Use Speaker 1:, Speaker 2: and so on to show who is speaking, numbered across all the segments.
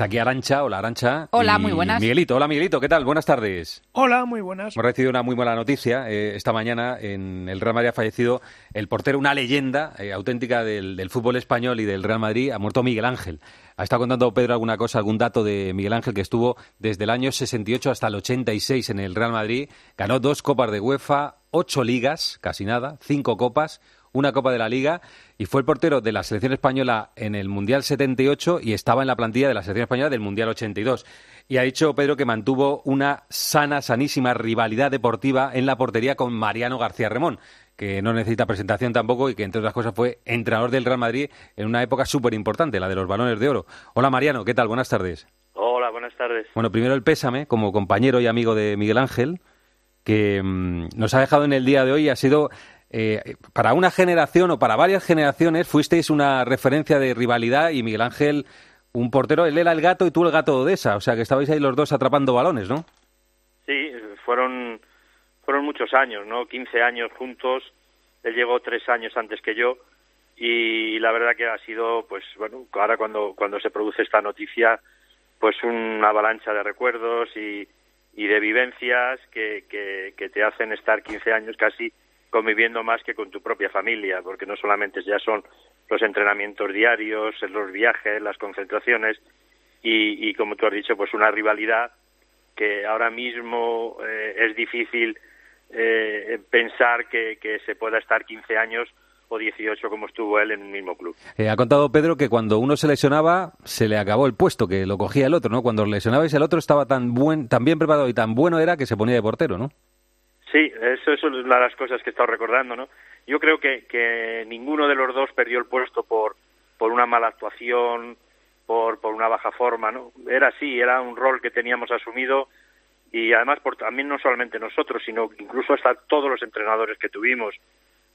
Speaker 1: Está aquí Arancha, hola Arancha.
Speaker 2: Hola, muy buenas.
Speaker 1: Miguelito, hola Miguelito, ¿qué tal? Buenas tardes.
Speaker 3: Hola, muy buenas.
Speaker 1: Hemos recibido una muy buena noticia. Eh, esta mañana en el Real Madrid ha fallecido el portero, una leyenda eh, auténtica del, fútbol español y del Real Madrid. Ha muerto Miguel Ángel. Ha estado contando Pedro alguna cosa, algún dato de Miguel Ángel que estuvo desde el año 68 hasta el 86 en el Real Madrid. Ganó dos copas de UEFA, ocho ligas, casi nada, cinco copas, una Copa de la Liga y fue el portero de la selección española en el Mundial 78 y estaba en la plantilla de la selección española del Mundial 82. Y ha dicho Pedro que mantuvo una sana, sanísima rivalidad deportiva en la portería con Mariano García Remón, que no necesita presentación tampoco y que, entre otras cosas, fue entrenador del Real Madrid en una época súper importante, la de los balones de oro. Hola Mariano, ¿qué tal? Buenas tardes.
Speaker 4: Hola, buenas tardes.
Speaker 1: Bueno, primero el pésame como compañero y amigo de Miguel Ángel, que mm, nos ha dejado en el día de hoy y ha sido eh, para una generación o para varias generaciones fuisteis una referencia de rivalidad y Miguel Ángel, un portero, él era el gato y tú el gato de Odessa, o sea que estabais ahí los dos atrapando balones, ¿no?
Speaker 4: Sí, fueron, fueron muchos años, ¿no? 15 años juntos, él llegó tres años antes que yo y la verdad que ha sido, pues bueno, ahora cuando, cuando se produce esta noticia, pues una avalancha de recuerdos y, y de vivencias que, que, te hacen estar 15 años casi conviviendo más que con tu propia familia, porque no solamente ya son los entrenamientos diarios, los viajes, las concentraciones y, como tú has dicho, pues una rivalidad que ahora mismo eh, es difícil eh, pensar que, se pueda estar 15 años o 18 como estuvo él en un mismo club.
Speaker 1: Eh, ha contado Pedro que cuando uno se lesionaba se le acabó el puesto, que lo cogía el otro, ¿no? Cuando lesionabais el otro estaba tan buen, tan bien preparado y tan bueno era que se ponía de portero, ¿no?
Speaker 4: Sí, eso, es una de las cosas que he estado recordando, ¿no? Yo creo que, que ninguno de los dos perdió el puesto por, por una mala actuación, por, por una baja forma, ¿no? Era así, era un rol que teníamos asumido y además por, también no solamente nosotros, sino incluso hasta todos los entrenadores que tuvimos.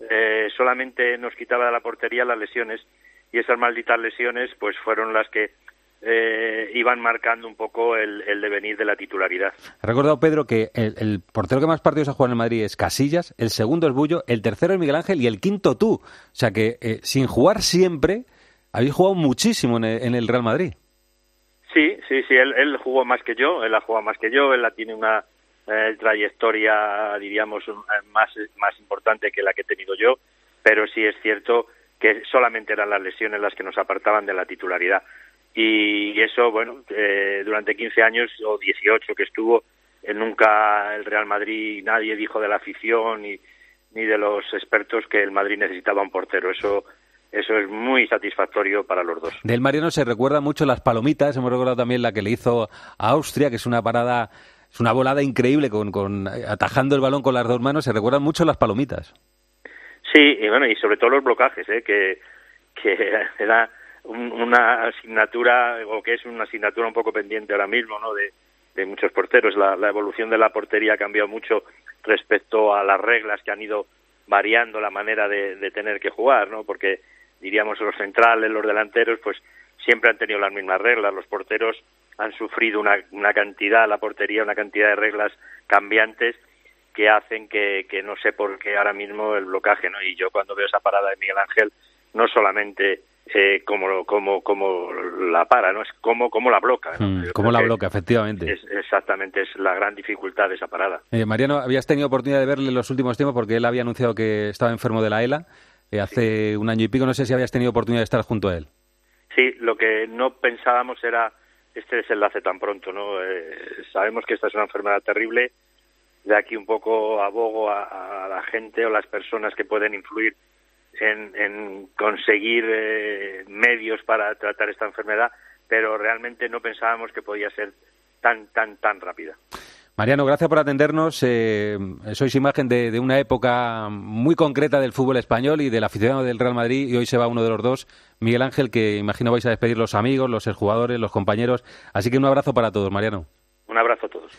Speaker 4: Eh, solamente nos quitaba de la portería las lesiones y esas malditas lesiones pues fueron las que eh, iban marcando un poco el, devenir de la titularidad.
Speaker 1: He recordado, Pedro, que el, portero que más partidos ha jugado en el Madrid es Casillas, el segundo es Bullo, el tercero es Miguel Ángel y el quinto tú. O sea que eh, sin jugar siempre, habéis jugado muchísimo en el, Real Madrid.
Speaker 4: Sí, sí, sí, él, jugó más que yo, él ha jugado más que yo, él la tiene una eh, trayectoria, diríamos, más, más importante que la que he tenido yo, pero sí es cierto que solamente eran las lesiones las que nos apartaban de la titularidad y eso, bueno, eh, durante 15 años o 18 que estuvo, eh, nunca el Real Madrid, nadie dijo de la afición ni, ni de los expertos que el Madrid necesitaba un portero. Eso eso es muy satisfactorio para los dos.
Speaker 1: Del Mariano se recuerda mucho las palomitas, hemos recordado también la que le hizo a Austria, que es una parada, es una volada increíble con, con atajando el balón con las dos manos, se recuerdan mucho las palomitas.
Speaker 4: Sí, y bueno, y sobre todo los blocajes, ¿eh? que, que era una asignatura o que es una asignatura un poco pendiente ahora mismo no de, muchos porteros. La, la, evolución de la portería ha cambiado mucho respecto a las reglas que han ido variando la manera de, de tener que jugar no porque diríamos los centrales los delanteros pues siempre han tenido las mismas reglas. Los porteros han sufrido una, una cantidad la portería una cantidad de reglas cambiantes que hacen que, que no sé por qué ahora mismo el blocaje no y yo cuando veo esa parada de Miguel Ángel no solamente eh, como, como, como la para, ¿no? Es como, como la bloca.
Speaker 1: Mm, como la bloca, efectivamente.
Speaker 4: exactamente, es la gran dificultad de esa parada.
Speaker 1: Eh, Mariano, habías tenido oportunidad de verle en los últimos tiempos porque él había anunciado que estaba enfermo de la ELA eh, hace un año y pico. No sé si habías tenido oportunidad de estar junto a él.
Speaker 4: Sí, lo que no pensábamos era este desenlace tan pronto, ¿no? Eh, sabemos que esta es una enfermedad terrible. De aquí un poco abogo a, a la gente o las personas que pueden influir en, conseguir eh, medios para tratar esta enfermedad, pero realmente no pensábamos que podía ser tan, tan, tan rápida.
Speaker 1: Mariano, gracias por atendernos. Eh, sois imagen de, una época muy concreta del fútbol español y del aficionado del Real Madrid y hoy se va uno de los dos, Miguel Ángel, que imagino vais a despedir los amigos, los jugadores, los compañeros. Así que un abrazo para todos, Mariano.
Speaker 4: Un abrazo a todos.